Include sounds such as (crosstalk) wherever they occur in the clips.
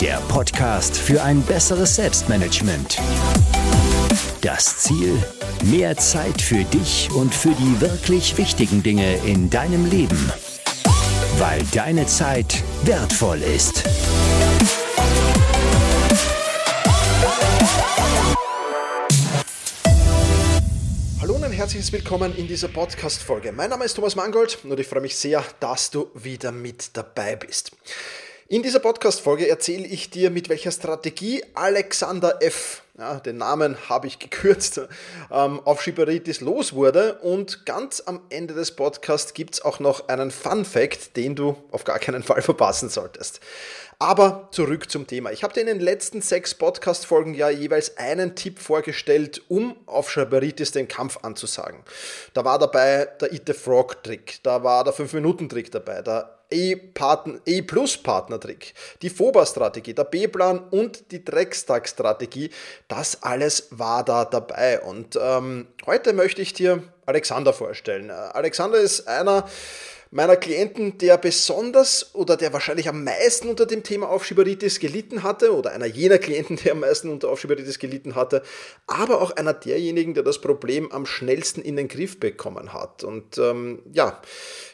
der Podcast für ein besseres Selbstmanagement. Das Ziel? Mehr Zeit für dich und für die wirklich wichtigen Dinge in deinem Leben. Weil deine Zeit wertvoll ist. Hallo und ein herzliches Willkommen in dieser Podcast-Folge. Mein Name ist Thomas Mangold und ich freue mich sehr, dass du wieder mit dabei bist. In dieser Podcast-Folge erzähle ich dir, mit welcher Strategie Alexander F., ja, den Namen habe ich gekürzt, (laughs) ähm, auf Schiberitis los wurde. Und ganz am Ende des Podcasts gibt es auch noch einen Fun-Fact, den du auf gar keinen Fall (laughs) verpassen solltest. Aber zurück zum Thema. Ich habe dir in den letzten sechs Podcast-Folgen ja jeweils einen Tipp vorgestellt, um auf Schreiber-Itis den Kampf anzusagen. Da war dabei der Eat the Frog-Trick, da war der 5-Minuten-Trick dabei, der E-Plus-Partner-Trick, die FOBA-Strategie, der B-Plan und die Dreckstag-Strategie. Das alles war da dabei. Und ähm, heute möchte ich dir Alexander vorstellen. Alexander ist einer meiner Klienten, der besonders oder der wahrscheinlich am meisten unter dem Thema Aufschieberitis gelitten hatte oder einer jener Klienten, der am meisten unter Aufschieberitis gelitten hatte, aber auch einer derjenigen, der das Problem am schnellsten in den Griff bekommen hat. Und ähm, ja,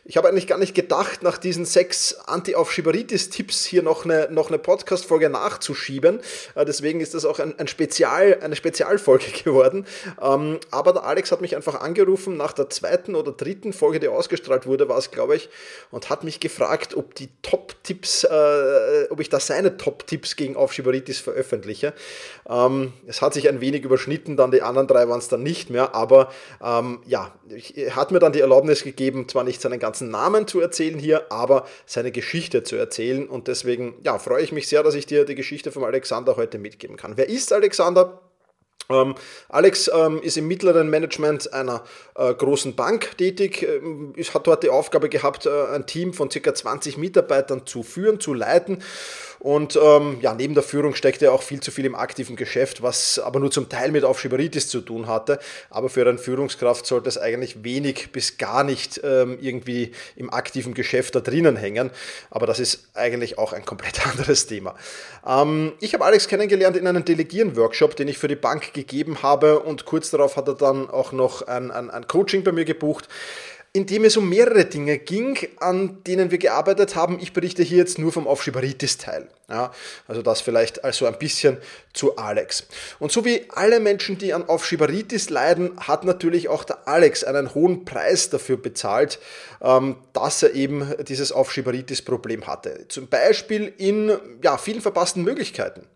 ich habe eigentlich gar nicht gedacht, nach diesen sechs Anti-Aufschieberitis-Tipps hier noch eine, noch eine Podcast-Folge nachzuschieben. Äh, deswegen ist das auch ein, ein Spezial, eine Spezialfolge (laughs) geworden. Ähm, aber der Alex hat mich einfach angerufen nach der zweiten oder dritten Folge, die ausgestrahlt wurde, war es, glaube ich, und hat mich gefragt, ob die Top-Tipps, äh, ob ich da seine Top-Tipps gegen Aufschieberitis veröffentliche. Ähm, es hat sich ein wenig überschnitten, dann die anderen drei waren es dann nicht mehr, aber ähm, ja, er hat mir dann die Erlaubnis gegeben, zwar nicht seinen ganzen Namen zu erzählen hier, aber seine Geschichte zu erzählen. Und deswegen ja, freue ich mich sehr, dass ich dir die Geschichte von Alexander heute mitgeben kann. Wer ist Alexander? Ähm, Alex ähm, ist im mittleren Management einer äh, großen Bank tätig, ähm, hat dort die Aufgabe gehabt, äh, ein Team von ca. 20 Mitarbeitern zu führen, zu leiten und ähm, ja, neben der Führung steckte er auch viel zu viel im aktiven Geschäft, was aber nur zum Teil mit Aufschieberitis zu tun hatte. Aber für eine Führungskraft sollte es eigentlich wenig bis gar nicht ähm, irgendwie im aktiven Geschäft da drinnen hängen. Aber das ist eigentlich auch ein komplett (laughs) anderes Thema. Ähm, ich habe Alex kennengelernt in einem Delegieren-Workshop, den ich für die Bank gegeben habe und kurz darauf hat er dann auch noch ein, ein, ein Coaching bei mir gebucht. In dem es um mehrere Dinge ging, an denen wir gearbeitet haben. Ich berichte hier jetzt nur vom Aufschieberitis-Teil. Ja, also das vielleicht also ein bisschen zu Alex. Und so wie alle Menschen, die an Aufschieberitis leiden, hat natürlich auch der Alex einen hohen Preis dafür bezahlt, ähm, dass er eben dieses Aufschieberitis-Problem hatte. Zum Beispiel in ja, vielen verpassten Möglichkeiten.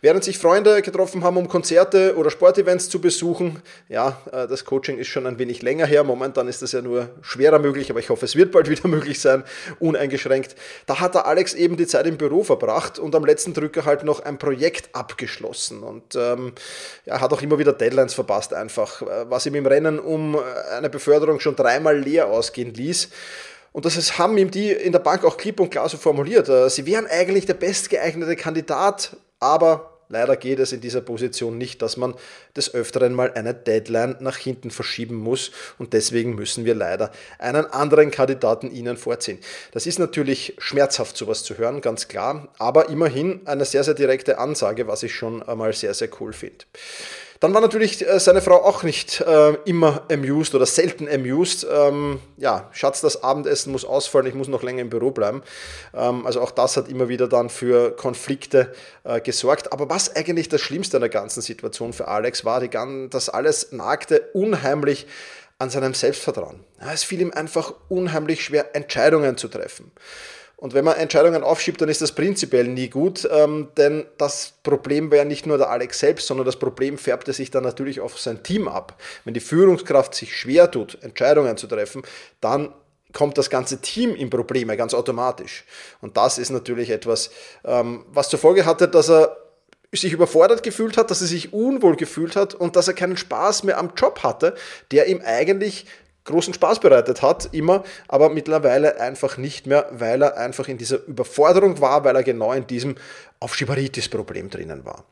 Während sich Freunde getroffen haben, um Konzerte oder Sportevents zu besuchen, ja, äh, das Coaching ist schon ein wenig länger her. Momentan ist das ja nur schwerer möglich, aber ich hoffe, es wird bald wieder (laughs) möglich sein, uneingeschränkt. Da hat der Alex eben die Zeit im Büro verbracht und am letzten Drücker halt noch ein Projekt abgeschlossen. Und ähm, ja, hat auch immer wieder Deadlines verpasst, einfach, äh, was ihm im Rennen um eine Beförderung schon dreimal leer ausgehen ließ. Und das haben ihm die in der Bank auch klipp und klar so formuliert. Äh, sie wären eigentlich der bestgeeignete Kandidat, aber Leider geht es in dieser Position nicht, dass man des Öfteren mal eine Deadline nach hinten verschieben muss und deswegen müssen wir leider einen anderen Kandidaten Ihnen vorziehen. Das ist natürlich schmerzhaft, sowas zu hören, ganz klar, aber immerhin eine sehr, sehr direkte Ansage, was ich schon einmal sehr, sehr cool finde. Dann war natürlich äh, seine Frau auch nicht äh, immer amused oder selten amused. Ähm, ja, Schatz, das Abendessen muss ausfallen, ich muss noch länger im Büro bleiben. Ähm, also auch das hat immer wieder dann für Konflikte äh, gesorgt. Aber was eigentlich das Schlimmste an der ganzen Situation für Alex war, die, das alles nagte unheimlich an seinem Selbstvertrauen. Ja, es fiel ihm einfach unheimlich schwer, Entscheidungen zu treffen. Und wenn man Entscheidungen aufschiebt, dann ist das prinzipiell nie gut, ähm, denn das Problem wäre nicht nur der Alex selbst, sondern das Problem färbte sich dann natürlich auf sein Team ab. Wenn die Führungskraft sich schwer tut, Entscheidungen zu treffen, dann kommt das ganze Team in Probleme ganz automatisch. Und das ist natürlich etwas, ähm, was zur Folge hatte, dass er sich überfordert gefühlt hat, dass er sich unwohl gefühlt hat und dass er keinen Spaß mehr am Job hatte, der ihm eigentlich großen Spaß bereitet hat, immer, aber mittlerweile einfach nicht mehr, weil er einfach in dieser Überforderung war, weil er genau in diesem Aufschieberitis-Problem drinnen war.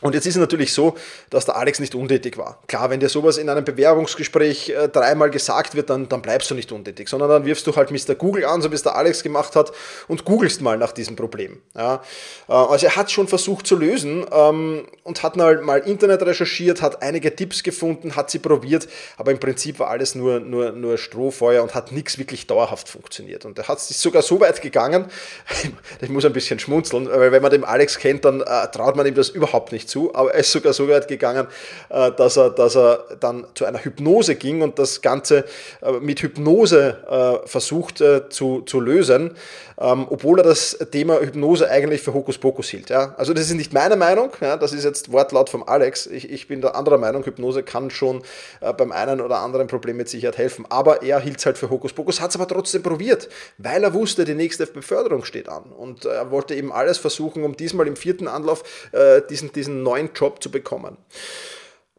Und jetzt ist es natürlich so, dass der Alex nicht untätig war. Klar, wenn dir sowas in einem Bewerbungsgespräch äh, dreimal gesagt wird, dann, dann bleibst du nicht untätig, sondern dann wirfst du halt Mr. Google an, so wie es der Alex gemacht hat, und googelst mal nach diesem Problem. Ja, äh, also er hat schon versucht zu lösen ähm, und hat mal, mal Internet recherchiert, hat einige Tipps gefunden, hat sie probiert, aber im Prinzip war alles nur, nur, nur Strohfeuer und hat nichts wirklich dauerhaft funktioniert. Und er hat sich sogar so weit gegangen, (laughs) ich muss ein bisschen schmunzeln, weil wenn man den Alex kennt, dann äh, traut man ihm das überhaupt nicht zu, aber er ist sogar so weit gegangen, äh, dass er, dass er dann zu einer Hypnose ging und das Ganze äh, mit Hypnose äh, versucht zu, zu lösen, ähm, obwohl er das Thema Hypnose eigentlich für Hokuspokus hielt. Also das ist nicht meine Meinung, das ist jetzt Wortlaut vom Alex. Ich, ich bin der anderer Meinung, Hypnose kann schon beim einen oder anderen Problem mit Sicherheit helfen, aber er hielt es halt für Hokuspokus, hat es aber trotzdem probiert, weil er wusste, die nächste Beförderung steht an und er wollte eben alles versuchen, um diesmal im vierten Anlauf diesen, diesen neuen Job zu bekommen.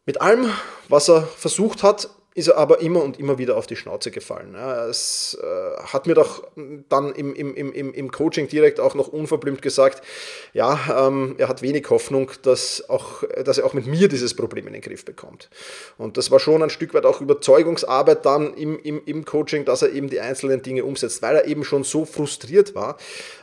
Mit allem, was er versucht hat, ist er aber immer und immer wieder auf die Schnauze gefallen. Es äh, hat mir doch dann im, im, im, im Coaching direkt auch noch unverblümt gesagt, ja, ähm, er hat wenig Hoffnung, dass, auch, dass er auch mit mir dieses Problem in den Griff bekommt. Und das war schon ein Stück weit auch Überzeugungsarbeit dann im, im, im Coaching, dass er eben die einzelnen Dinge umsetzt, weil er eben schon so frustriert war.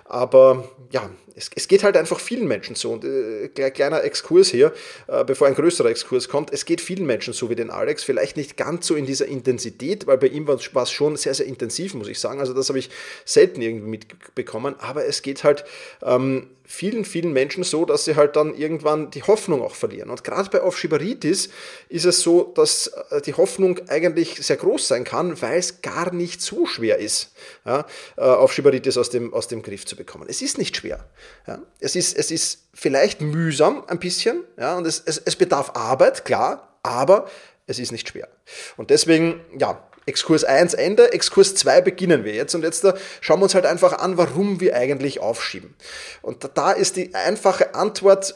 Aber ja, es, es geht halt einfach vielen Menschen so. Und äh, kleiner Exkurs hier, äh, bevor ein größerer Exkurs kommt. Es geht vielen Menschen so wie den Alex. Vielleicht nicht ganz so in dieser Intensität, weil bei ihm war es schon sehr, sehr intensiv, muss ich sagen. Also das habe ich selten irgendwie mitbekommen. Aber es geht halt ähm, vielen, vielen Menschen so, dass sie halt dann irgendwann die Hoffnung auch verlieren. Und gerade bei Aufschieberitis ist es so, dass äh, die Hoffnung eigentlich sehr groß sein kann, weil es gar nicht so schwer ist, ja, äh, Aufschieberitis aus dem, aus dem Griff zu bekommen. Es ist nicht schwer. Ja. Es, ist, es ist vielleicht mühsam ein bisschen ja, und es, es, es bedarf Arbeit, klar, aber es ist nicht schwer. Und deswegen, ja, Exkurs 1 Ende, Exkurs 2 beginnen wir jetzt und jetzt da schauen wir uns halt einfach an, warum wir eigentlich aufschieben. Und da ist die einfache Antwort,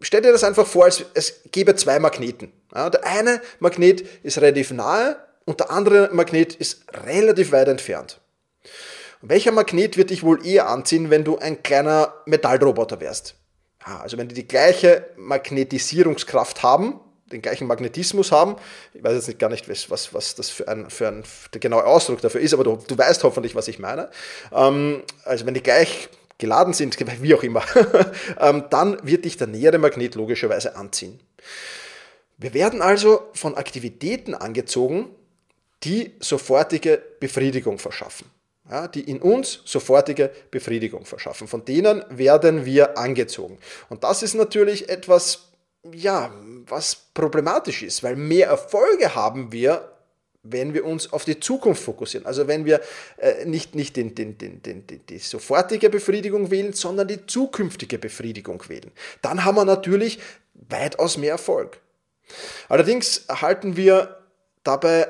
stell dir das einfach vor, als es gäbe zwei Magneten. Ja, der eine Magnet ist relativ nahe und der andere Magnet ist relativ weit entfernt. welcher Magnet wird dich wohl eher anziehen, wenn du ein kleiner Metallroboter wärst? Ja, also wenn die die gleiche Magnetisierungskraft haben, den gleichen Magnetismus haben. Ich weiß jetzt nicht, gar nicht, was, was das für ein, für ein der genaue Ausdruck dafür ist, aber du, du weißt hoffentlich, was ich meine. Ähm, also wenn die gleich geladen sind, (laughs) wie auch immer, (laughs) ähm, dann wird dich der nähere Magnet logischerweise anziehen. Wir werden also von Aktivitäten angezogen, die sofortige Befriedigung verschaffen. Ja, die in uns sofortige Befriedigung verschaffen. Von denen werden wir angezogen. Und das ist natürlich etwas, ja, was problematisch ist, weil mehr Erfolge haben wir, wenn wir uns auf die Zukunft fokussieren. Also wenn wir äh, nicht, nicht den, den, den, den, die sofortige Befriedigung wählen, sondern die zukünftige Befriedigung wählen. Dann haben wir natürlich weitaus mehr Erfolg. Allerdings erhalten wir dabei,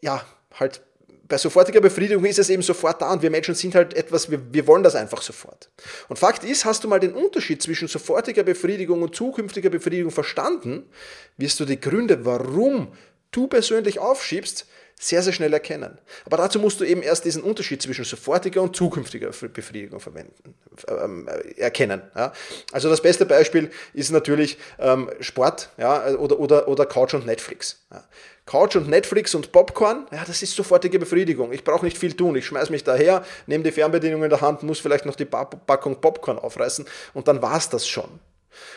ja, halt bei sofortiger Befriedigung ist es eben sofort da und wir Menschen sind halt etwas, wir, wir wollen das einfach sofort. Und Fakt ist, hast du mal den Unterschied zwischen sofortiger Befriedigung und zukünftiger Befriedigung verstanden, wirst du die Gründe, warum du persönlich aufschiebst, sehr, sehr schnell erkennen. Aber dazu musst du eben erst diesen Unterschied zwischen sofortiger und zukünftiger Befriedigung verwenden, ähm, erkennen. Ja. Also das beste Beispiel ist natürlich ähm, Sport ja, oder, oder, oder Couch und Netflix. Ja. Couch und Netflix und Popcorn, ja, das ist sofortige Befriedigung. Ich brauche nicht viel tun. Ich schmeiß mich daher, nehme die Fernbedienung in der Hand, muss vielleicht noch die Packung Popcorn aufreißen und dann war es das schon.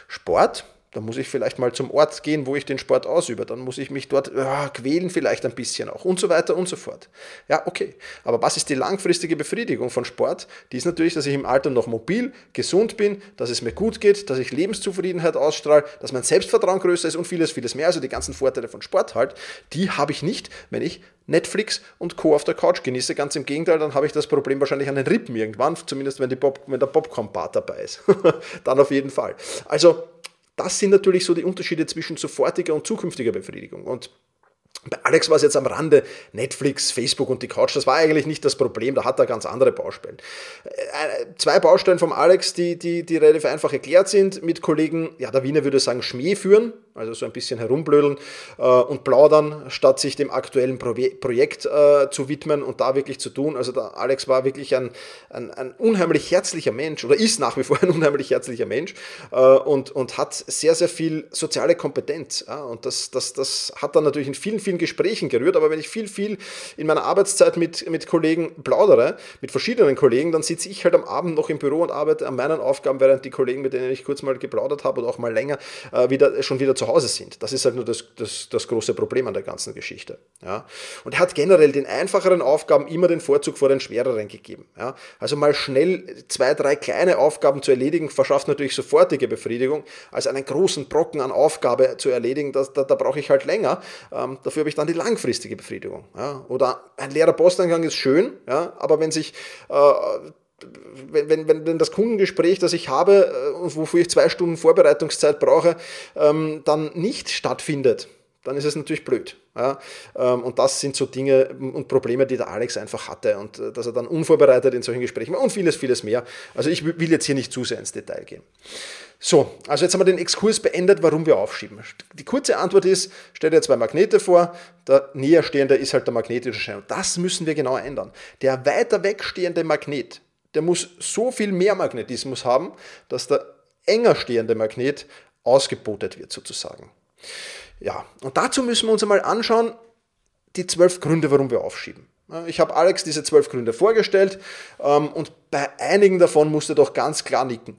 Sport, da muss ich vielleicht mal zum Ort gehen, wo ich den Sport ausübe. Dann muss ich mich dort ja, quälen, vielleicht ein bisschen auch und so weiter und so fort. Ja, okay. Aber was ist die langfristige Befriedigung von Sport? Die ist natürlich, dass ich im Alter noch mobil, gesund bin, dass es mir gut geht, dass ich Lebenszufriedenheit ausstrahle, dass mein Selbstvertrauen größer ist und vieles, vieles mehr. Also die ganzen Vorteile von Sport halt, die habe ich nicht, wenn ich Netflix und Co. auf der Couch genieße. Ganz im Gegenteil, dann habe ich das Problem wahrscheinlich an den Rippen irgendwann, zumindest wenn, die Pop, wenn der Popcorn-Bar dabei ist. (laughs) dann auf jeden Fall. Also das sind natürlich so die Unterschiede zwischen sofortiger und zukünftiger Befriedigung. Und bei Alex war es jetzt am Rande Netflix, Facebook und die Couch. Das war eigentlich nicht das Problem, da hat er ganz andere Baustellen. Äh, zwei Baustellen vom Alex, die, die, die relativ einfach erklärt sind, mit Kollegen, ja, der Wiener würde sagen, Schmäh führen also so ein bisschen herumblödeln äh, und plaudern, statt sich dem aktuellen Pro Projekt äh, zu widmen und da wirklich zu tun. Also der Alex war wirklich ein, ein, ein, unheimlich herzlicher Mensch oder ist nach wie vor ein (laughs) unheimlich herzlicher Mensch äh, und, und hat sehr, sehr viel soziale Kompetenz. Ja? Und das, das, das hat dann natürlich in vielen, vielen Gesprächen gerührt, aber wenn ich viel, viel in meiner Arbeitszeit mit, mit Kollegen plaudere, mit verschiedenen Kollegen, dann sitze ich halt am Abend noch im Büro und arbeite an meinen Aufgaben, während die Kollegen, mit denen ich kurz mal geplaudert habe oder auch mal länger, äh, wieder, schon wieder zu Hause sind. Das ist halt nur das, das, das große Problem an der ganzen Geschichte. Ja. Und er hat generell den einfacheren Aufgaben immer den Vorzug vor den schwereren gegeben. Ja. Also mal schnell zwei, drei kleine Aufgaben zu erledigen, verschafft natürlich sofortige Befriedigung, als einen großen Brocken an Aufgabe zu erledigen, das, da, da brauche ich halt länger. Ähm, dafür habe ich dann die langfristige Befriedigung. Ja. Oder ein leerer Posteingang ist schön, ja, aber wenn sich äh, wenn, wenn, wenn das Kundengespräch, das ich habe, äh, wofür ich zwei Stunden Vorbereitungszeit brauche, ähm, dann nicht stattfindet, dann ist es natürlich blöd. Ja? Ähm, und das sind so Dinge und Probleme, die der Alex einfach hatte und äh, dass er dann unvorbereitet in solchen Gesprächen war und vieles, vieles mehr. Also ich will jetzt hier nicht zu sehr ins Detail gehen. So, also jetzt haben wir den Exkurs beendet, warum wir aufschieben. Die kurze Antwort ist, stell dir zwei Magnete vor, der näher stehende ist halt der magnetische Schein. Und das müssen wir genau ändern. Der weiter wegstehende Magnet, der muss so viel mehr Magnetismus haben, dass der enger stehende Magnet ausgebotet wird sozusagen. Ja, und dazu müssen wir uns einmal anschauen, die zwölf Gründe, warum wir aufschieben. Ich habe Alex diese zwölf Gründe vorgestellt ähm, und bei einigen davon musste doch ganz klar nicken.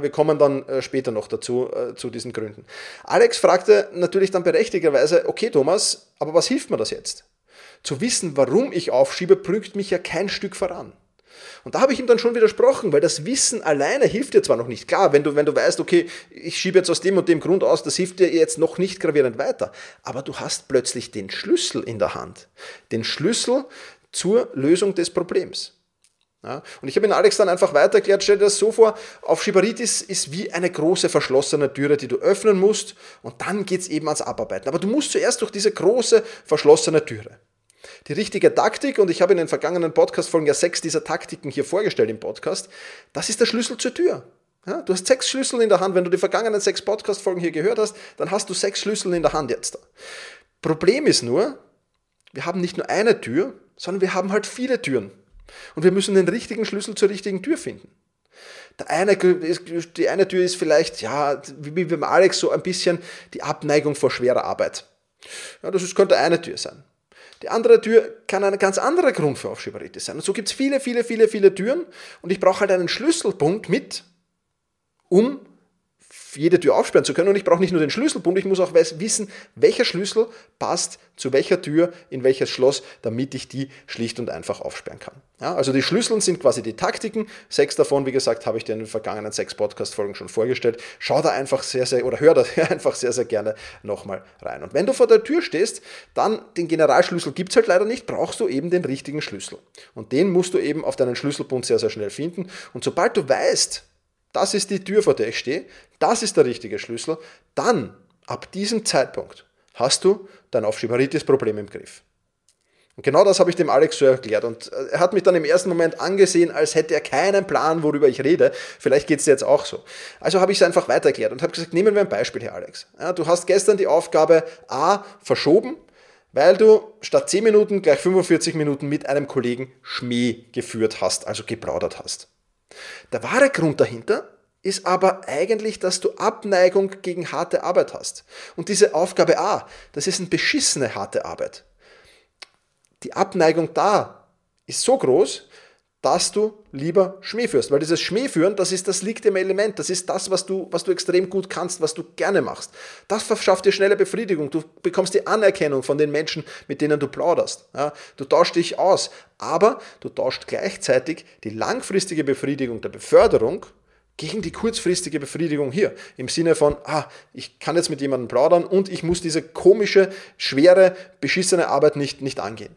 wir kommen dann äh, später noch dazu, äh, zu diesen Gründen. Alex fragte natürlich dann berechtigterweise, okay Thomas, aber was hilft mir das jetzt? Zu wissen, warum ich aufschiebe, bringt mich ja kein Stück voran. Und da habe ich ihm dann schon widersprochen, weil das Wissen alleine hilft dir zwar noch nicht. Klar, wenn du, wenn du weißt, okay, ich schiebe jetzt aus dem und dem Grund aus, das hilft dir jetzt noch nicht gravierend weiter. Aber du hast plötzlich den Schlüssel in der Hand. Den Schlüssel zur Lösung des Problems. Ja, und ich habe ihn Alex dann einfach weiter erklärt, stell dir das so vor, Aufschieberitis ist wie eine große verschlossene Türe, die du öffnen musst und dann geht es eben ans Abarbeiten. Aber du musst zuerst durch diese große verschlossene Türe. Die richtige Taktik, und ich habe in den vergangenen Podcast-Folgen ja sechs dieser Taktiken hier vorgestellt im Podcast, das ist der Schlüssel zur Tür. Ja, du hast sechs Schlüssel in der Hand. Wenn du die vergangenen sechs Podcast-Folgen hier gehört hast, dann hast du sechs Schlüssel in der Hand jetzt. Problem ist nur, wir haben nicht nur eine Tür, sondern wir haben halt viele Türen. Und wir müssen den richtigen Schlüssel zur richtigen Tür finden. Der eine, die eine Tür ist vielleicht, ja, wie beim Alex, so ein bisschen die Abneigung vor schwerer Arbeit. Ja, das könnte eine Tür sein. Die andere Tür kann ein ganz anderer Grund für Aufschieberitis sein. Und so gibt es viele, viele, viele, viele Türen und ich brauche halt einen Schlüsselpunkt mit, um jede Tür aufsperren zu können. Und ich brauche nicht nur den Schlüsselbund, ich muss auch wissen, welcher Schlüssel passt zu welcher Tür, in welches Schloss, damit ich die schlicht und einfach aufsperren kann. Ja, also die Schlüsseln sind quasi die Taktiken. Sechs davon, wie gesagt, habe ich dir in den vergangenen sechs Podcast-Folgen schon vorgestellt. Schau da einfach sehr, sehr, oder hör da (laughs) einfach sehr, sehr gerne nochmal rein. Und wenn du vor der Tür stehst, dann den Generalschlüssel gibt es halt leider nicht, brauchst du eben den richtigen Schlüssel. Und den musst du eben auf deinen Schlüsselbund sehr, sehr schnell finden. Und sobald du weißt, das ist die Tür, vor der ich stehe, das ist der richtige Schlüssel, dann, ab diesem Zeitpunkt, hast du dein Aufschieberitis-Problem im Griff. Und genau das habe ich dem Alex so erklärt. Und äh, er hat mich dann im ersten Moment angesehen, als hätte er keinen Plan, worüber ich rede. Vielleicht geht es dir jetzt auch so. Also habe ich es einfach weiter erklärt und habe gesagt, nehmen wir ein Beispiel hier, Alex. Ja, du hast gestern die Aufgabe A verschoben, weil du statt 10 Minuten gleich 45 Minuten mit einem Kollegen Schmäh geführt hast, also geplaudert hast. Der wahre Grund dahinter ist aber eigentlich, dass du Abneigung gegen harte Arbeit hast. Und diese Aufgabe A, das ist eine beschissene harte Arbeit. Die Abneigung da ist so groß, dass du lieber Schmäh führst. Weil dieses Schmähführen, das ist das liegt im Element, das ist das, was du, was du extrem gut kannst, was du gerne machst. Das verschafft dir schnelle Befriedigung. Du bekommst die Anerkennung von den Menschen, mit denen du plauderst. Ja, du tauschst dich aus, aber du tauscht gleichzeitig die langfristige Befriedigung der Beförderung gegen die kurzfristige Befriedigung hier. Im Sinne von, ah, ich kann jetzt mit jemandem plaudern und ich muss diese komische, schwere, beschissene Arbeit nicht, nicht angehen.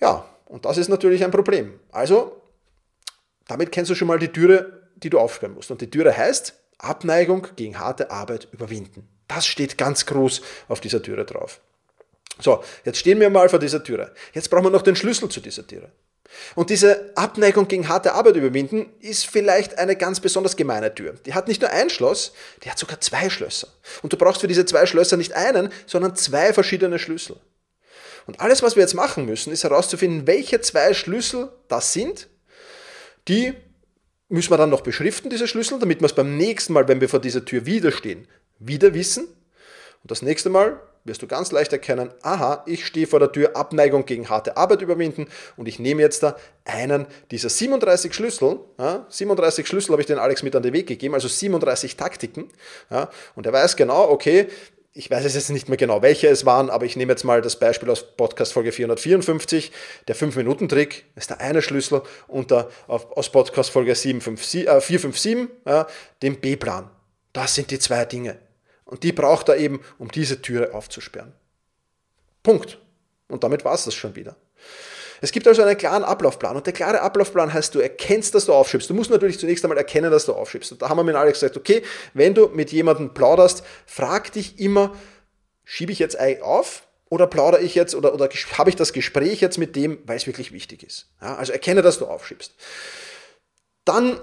Ja, und das ist natürlich ein Problem. Also, damit kennst du schon mal die Türe, die du aufsperren musst. Und die Türe heißt Abneigung gegen harte Arbeit überwinden. Das steht ganz groß auf dieser Türe drauf. So, jetzt stehen wir mal vor dieser Türe. Jetzt brauchen wir noch den Schlüssel zu dieser Türe. Und diese Abneigung gegen harte Arbeit überwinden ist vielleicht eine ganz besonders gemeine Tür. Die hat nicht nur ein Schloss, die hat sogar zwei Schlösser. Und du brauchst für diese zwei Schlösser nicht einen, sondern zwei verschiedene Schlüssel. Und alles, was wir jetzt machen müssen, ist herauszufinden, welche zwei Schlüssel das sind. Die müssen wir dann noch beschriften, diese Schlüssel, damit wir es beim nächsten Mal, wenn wir vor dieser Tür wieder stehen, wieder wissen. Und das nächste Mal wirst du ganz leicht erkennen, aha, ich stehe vor der Tür, Abneigung gegen harte Arbeit überwinden und ich nehme jetzt da einen dieser 37 Schlüssel, ja, 37 Schlüssel habe ich den Alex mit an den Weg gegeben, also 37 Taktiken ja, und er weiß genau, okay, ich weiß es jetzt nicht mehr genau, welche es waren, aber ich nehme jetzt mal das Beispiel aus Podcast Folge 454. Der 5-Minuten-Trick ist der eine Schlüssel und der, aus Podcast Folge 757, äh, 457 ja, den B-Plan. Das sind die zwei Dinge. Und die braucht er eben, um diese Türe aufzusperren. Punkt. Und damit war es das schon wieder. Es gibt also einen klaren Ablaufplan und der klare Ablaufplan heißt, du erkennst, dass du aufschiebst. Du musst natürlich zunächst einmal erkennen, dass du aufschiebst. Und da haben wir mit Alex gesagt, okay, wenn du mit jemandem plauderst, frag dich immer, schiebe ich jetzt auf oder plaudere ich jetzt oder, oder habe ich das Gespräch jetzt mit dem, weil es wirklich wichtig ist. Ja, also erkenne, dass du aufschiebst. Dann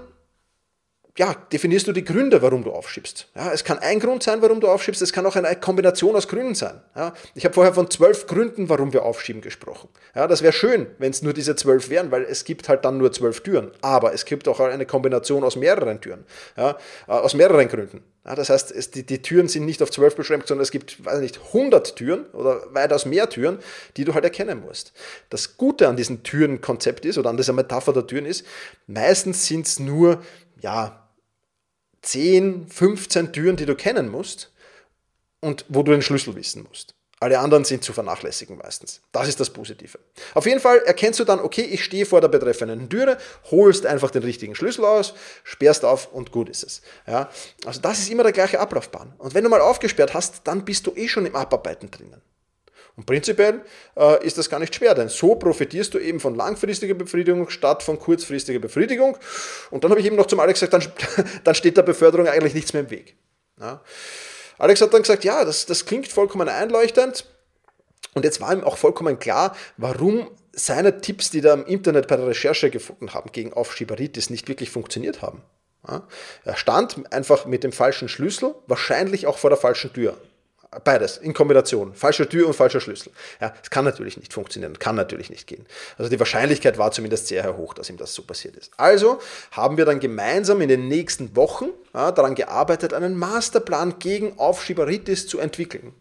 ja, definierst du die Gründe, warum du aufschiebst. Ja, es kann ein Grund sein, warum du aufschiebst, es kann auch eine Kombination aus Gründen sein. Ja, ich habe vorher von zwölf Gründen, warum wir aufschieben, gesprochen. Ja, das wäre schön, wenn es nur diese zwölf wären, weil es gibt halt dann nur zwölf Türen. Aber es gibt auch eine Kombination aus mehreren Türen, ja, äh, aus mehreren Gründen. Ja, das heißt, es, die, die, Türen sind nicht auf zwölf beschränkt, sondern es gibt, weiß nicht, 100 Türen oder weitaus mehr Türen, die du halt erkennen musst. Das Gute an diesem Türenkonzept ist oder an dieser Metapher der Türen ist, meistens sind es nur, ja, 10, 15 Türen, die du kennen musst und wo du den Schlüssel wissen musst. Alle anderen sind zu vernachlässigen meistens. Das ist das Positive. Auf jeden Fall erkennst du dann, okay, ich stehe vor der betreffenden Türe, holst einfach den richtigen Schlüssel aus, sperrst auf und gut ist es. Ja, also das ist immer der gleiche Ablaufbahn. Und wenn du mal aufgesperrt hast, dann bist du eh schon im Abarbeiten drinnen. Und prinzipiell äh, ist das gar nicht schwer, denn so profitierst du eben von langfristiger Befriedigung statt von kurzfristiger Befriedigung. Und dann habe ich eben noch zum Alex gesagt, dann, (laughs) dann steht der Beförderung eigentlich nichts mehr im Weg. Ja. Alex hat dann gesagt, ja, das, das klingt vollkommen einleuchtend. Und jetzt war ihm auch vollkommen klar, warum seine Tipps, die er im Internet bei der Recherche gefunden haben gegen Aufschieberitis, nicht wirklich funktioniert haben. Ja. Er stand einfach mit dem falschen Schlüssel, wahrscheinlich auch vor der falschen Tür. Beides in Kombination. Falsche Tür und falscher Schlüssel. Ja, es kann natürlich nicht funktionieren, kann natürlich nicht gehen. Also die Wahrscheinlichkeit war zumindest sehr hoch, dass ihm das so passiert ist. Also haben wir dann gemeinsam in den nächsten Wochen ja, daran gearbeitet, einen Masterplan gegen Aufschieberitis zu entwickeln.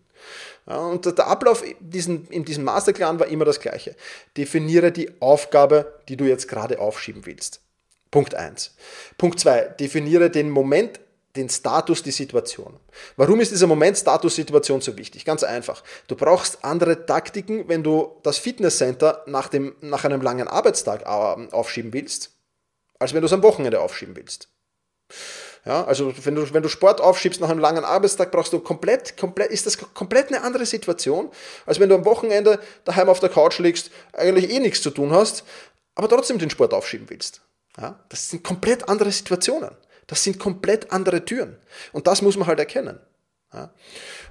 Ja, und der Ablauf diesen, in diesem Masterplan war immer das gleiche. Definiere die Aufgabe, die du jetzt gerade aufschieben willst. Punkt 1. Punkt 2. Definiere den Moment den Status, die Situation. Warum ist dieser Moment Status-Situation so wichtig? Ganz einfach. Du brauchst andere Taktiken, wenn du das Fitnesscenter nach, dem, nach einem langen Arbeitstag äh, aufschieben willst, als wenn du es am Wochenende aufschieben willst. Ja, also wenn du, wenn du Sport aufschiebst nach einem langen Arbeitstag, brauchst du komplett, komplett, ist das komplett eine andere Situation, als wenn du am Wochenende daheim auf der Couch liegst, eigentlich eh nichts zu tun hast, aber trotzdem den Sport aufschieben willst. Ja, das sind komplett andere Situationen. Das sind komplett andere Türen. Und das muss man halt erkennen. Ja.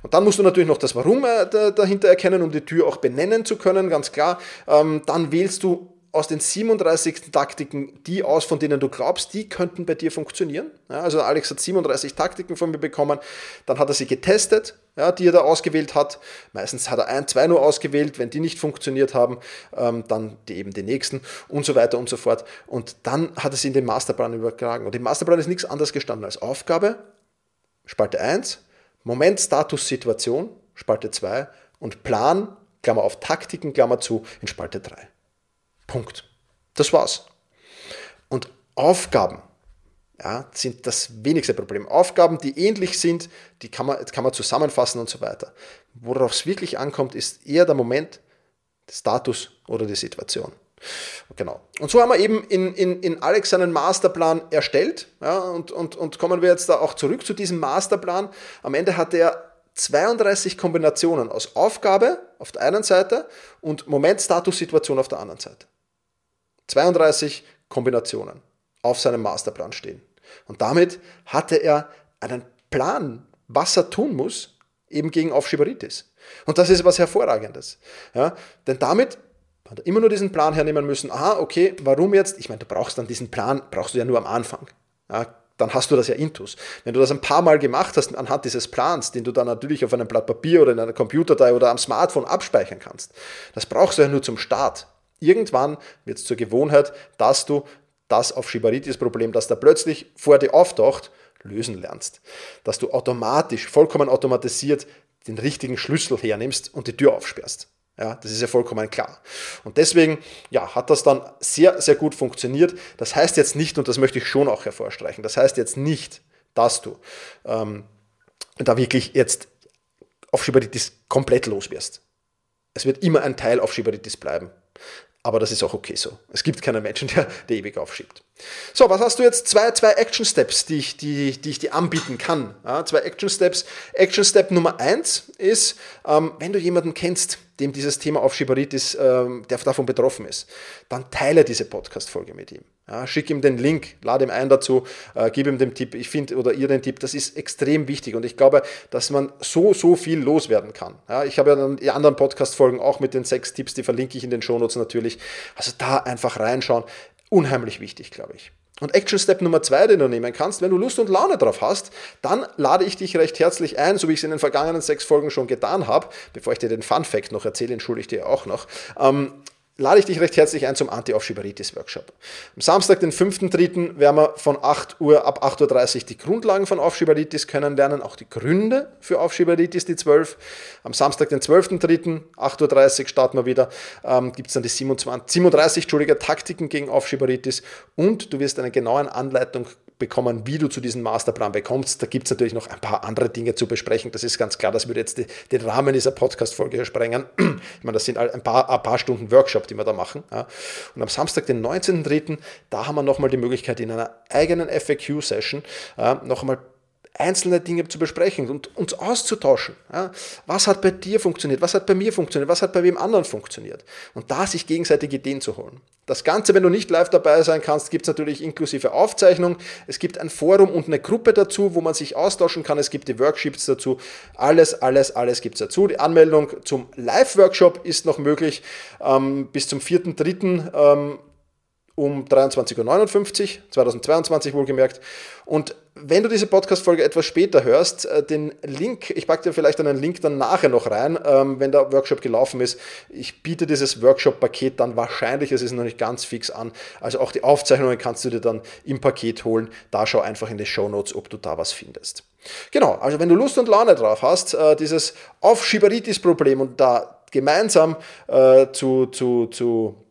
Und dann musst du natürlich noch das Warum äh, dahinter erkennen, um die Tür auch benennen zu können, ganz klar. Ähm, dann wählst du aus den 37 Taktiken die aus, von denen du glaubst, die könnten bei dir funktionieren. Ja, also Alex hat 37 Taktiken von mir bekommen, dann hat er sie getestet, ja, die er da ausgewählt hat. Meistens hat er ein, zwei nur ausgewählt, wenn die nicht funktioniert haben, ähm, dann die eben die nächsten und so weiter und so fort. Und dann hat er sie in den Masterplan übertragen. Und im Masterplan ist nichts anderes gestanden als Aufgabe, Spalte 1, Moment, Status, Situation, Spalte 2 und Plan, Klammer auf Taktiken, Klammer zu, in Spalte 3. Punkt. Das war's. Und Aufgaben ja, sind das wenigste Problem. Aufgaben, die ähnlich sind, die kann man, kann man zusammenfassen und so weiter. Worauf es wirklich ankommt, ist eher der Moment, der Status oder die Situation. Genau. Und so haben wir eben in, in, in Alex seinen Masterplan erstellt. Ja, und, und, und kommen wir jetzt da auch zurück zu diesem Masterplan. Am Ende hat er 32 Kombinationen aus Aufgabe auf der einen Seite und Moment, Status, Situation auf der anderen Seite. 32 Kombinationen auf seinem Masterplan stehen. Und damit hatte er einen Plan, was er tun muss, eben gegen Aufschieberitis. Und das ist was Hervorragendes. Ja, denn damit hat er immer nur diesen Plan hernehmen müssen. Aha, okay, warum jetzt? Ich meine, du brauchst dann diesen Plan, brauchst du ja nur am Anfang. Ja, dann hast du das ja intus. Wenn du das ein paar Mal gemacht hast anhand dieses Plans, den du dann natürlich auf einem Blatt Papier oder in einer Computerdatei oder am Smartphone abspeichern kannst, das brauchst du ja nur zum Start. Irgendwann wird es zur Gewohnheit, dass du das auf Schibaritis-Problem, das da plötzlich vor dir auftaucht, lösen lernst. Dass du automatisch, vollkommen automatisiert den richtigen Schlüssel hernimmst und die Tür aufsperrst. Ja, das ist ja vollkommen klar. Und deswegen ja, hat das dann sehr, sehr gut funktioniert. Das heißt jetzt nicht, und das möchte ich schon auch hervorstreichen, das heißt jetzt nicht, dass du ähm, da wirklich jetzt auf Schibaritis komplett los wirst. Es wird immer ein Teil auf Schibaritis bleiben. Aber das ist auch okay so. Es gibt keinen Menschen, (laughs) der, der ewig aufschiebt. So, was hast du jetzt? Zwei, zwei Action Steps, die ich, die, die ich dir anbieten kann. Ja, zwei Action Steps. Action Step Nummer eins ist, ähm, wenn du jemanden kennst, dem dieses Thema Aufschieberitis, ähm, der davon betroffen ist, dann teile diese Podcast-Folge mit ihm. Ja, schick ihm den Link, lade ihm ein dazu, äh, gib ihm den Tipp, ich finde, oder ihr den Tipp, das ist extrem wichtig und ich glaube, dass man so, so viel loswerden kann. Ja, ich habe ja dann die anderen Podcast-Folgen auch mit den sechs Tipps, die verlinke ich in den Shownotes natürlich. Also da einfach reinschauen, unheimlich wichtig, glaube ich. Und Action Step Nummer zwei, den du nehmen kannst, wenn du Lust und Laune drauf hast, dann lade ich dich recht herzlich ein, so wie ich es in den vergangenen sechs Folgen schon getan habe, bevor ich dir den Fun Fact noch erzähle, entschuldige ich dir auch noch. Ähm, lade ich dich recht herzlich ein zum Anti-Aufschieberitis-Workshop. Am Samstag, den 5.3., werden wir von 8 Uhr ab 8.30 Uhr die Grundlagen von Aufschieberitis kennenlernen, auch die Gründe für Aufschieberitis, die 12. Am Samstag, den 12.3., 8.30 Uhr starten wir wieder, ähm, gibt es dann die 27, 37 Entschuldige, Taktiken gegen Aufschieberitis und du wirst eine genaue Anleitung bekommen, wie du zu diesem Masterplan bekommst. Da gibt es natürlich noch ein paar andere Dinge zu besprechen. Das ist ganz klar, das würde jetzt die, den Rahmen dieser Podcast-Folge sprengen. (clears throat) Ich meine, das sind ein paar, ein paar Stunden Workshop, die wir da machen. Und am Samstag, den 19.03., da haben wir nochmal die Möglichkeit, in einer eigenen FAQ-Session nochmal einzelne Dinge zu besprechen und uns auszutauschen. Ja, was hat bei dir funktioniert? Was hat bei mir funktioniert? Was hat bei wem anderen funktioniert? Und da sich gegenseitig Ideen zu holen. Das Ganze, wenn du nicht live dabei sein kannst, gibt es natürlich inklusive Aufzeichnung. Es gibt ein Forum und eine Gruppe dazu, wo man sich austauschen kann. Es gibt die Workshops dazu. Alles, alles, alles gibt es dazu. Die Anmeldung zum Live-Workshop ist noch möglich ähm, bis zum 4.3. Ähm, um 23.59 Uhr, 2022 wohlgemerkt. Und wenn du diese Podcast-Folge etwas später hörst, äh, den Link, ich packe dir vielleicht einen Link dann nachher noch rein, ähm, wenn der Workshop gelaufen ist. Ich biete dieses Workshop-Paket dann wahrscheinlich, es ist noch nicht ganz fix an. Also auch die Aufzeichnungen kannst du dir dann im Paket holen. Da schau einfach in die Show Notes, ob du da was findest. Genau, also wenn du Lust und Laune drauf hast, äh, dieses Aufschieberitis-Problem und da gemeinsam äh, zu, zu, zu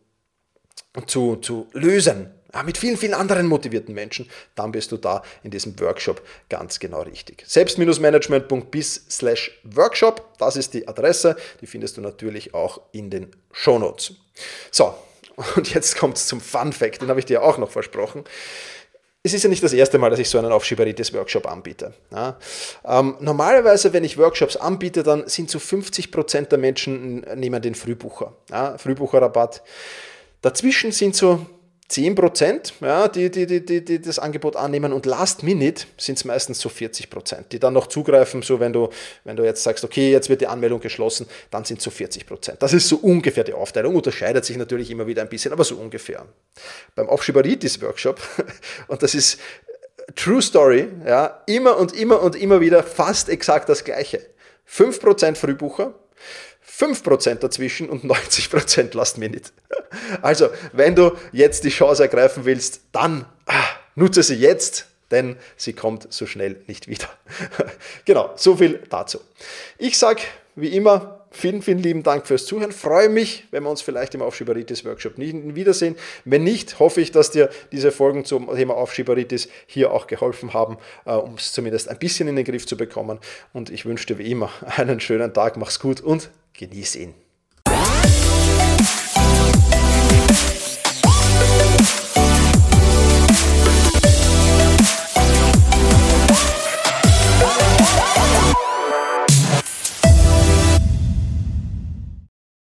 zu, zu lösen, mit vielen, vielen anderen motivierten Menschen, dann bist du da in diesem Workshop ganz genau richtig. Selbst-management.bis slash Workshop, das ist die Adresse, die findest du natürlich auch in den Shownotes. So, und jetzt kommt es zum Fun Fact, den habe ich dir auch noch versprochen es ist ja nicht das erste Mal, dass ich so einen Aufschieberitis-Workshop anbiete. Ja. Ähm, normalerweise, wenn ich Workshops anbiete, dann sind so 50% der Menschen nehmen den Frühbucher, ja, Frühbucherrabatt. Dazwischen sind so 10%, ja, die, die, die, die, das Angebot annehmen und Last Minute sind es meistens so 40%, die dann noch zugreifen, so wenn du, wenn du jetzt sagst, okay, jetzt wird die Anmeldung geschlossen, dann sind es so 40%. Das ist so ungefähr die Aufteilung, unterscheidet sich natürlich immer wieder ein bisschen, aber so ungefähr. Beim Aufschieberitis-Workshop, (laughs) und das ist True Story, ja, immer und immer und immer wieder fast exakt das Gleiche. 5% Frühbucher, 5% dazwischen und 90% Last Minute. Also, wenn du jetzt die Chance ergreifen willst, dann ah, nutze sie jetzt, denn sie kommt so schnell nicht wieder. (laughs) genau, so viel dazu. Ich sage wie immer vielen, vielen lieben Dank fürs Zuhören. Freue mich, wenn wir uns vielleicht im Aufschieberitis-Workshop wiedersehen. Wenn nicht, hoffe ich, dass dir diese Folgen zum Thema Aufschieberitis hier auch geholfen haben, äh, um es zumindest ein bisschen in den Griff zu bekommen. Und ich wünsche dir wie immer einen schönen Tag, mach's gut und genieß ihn.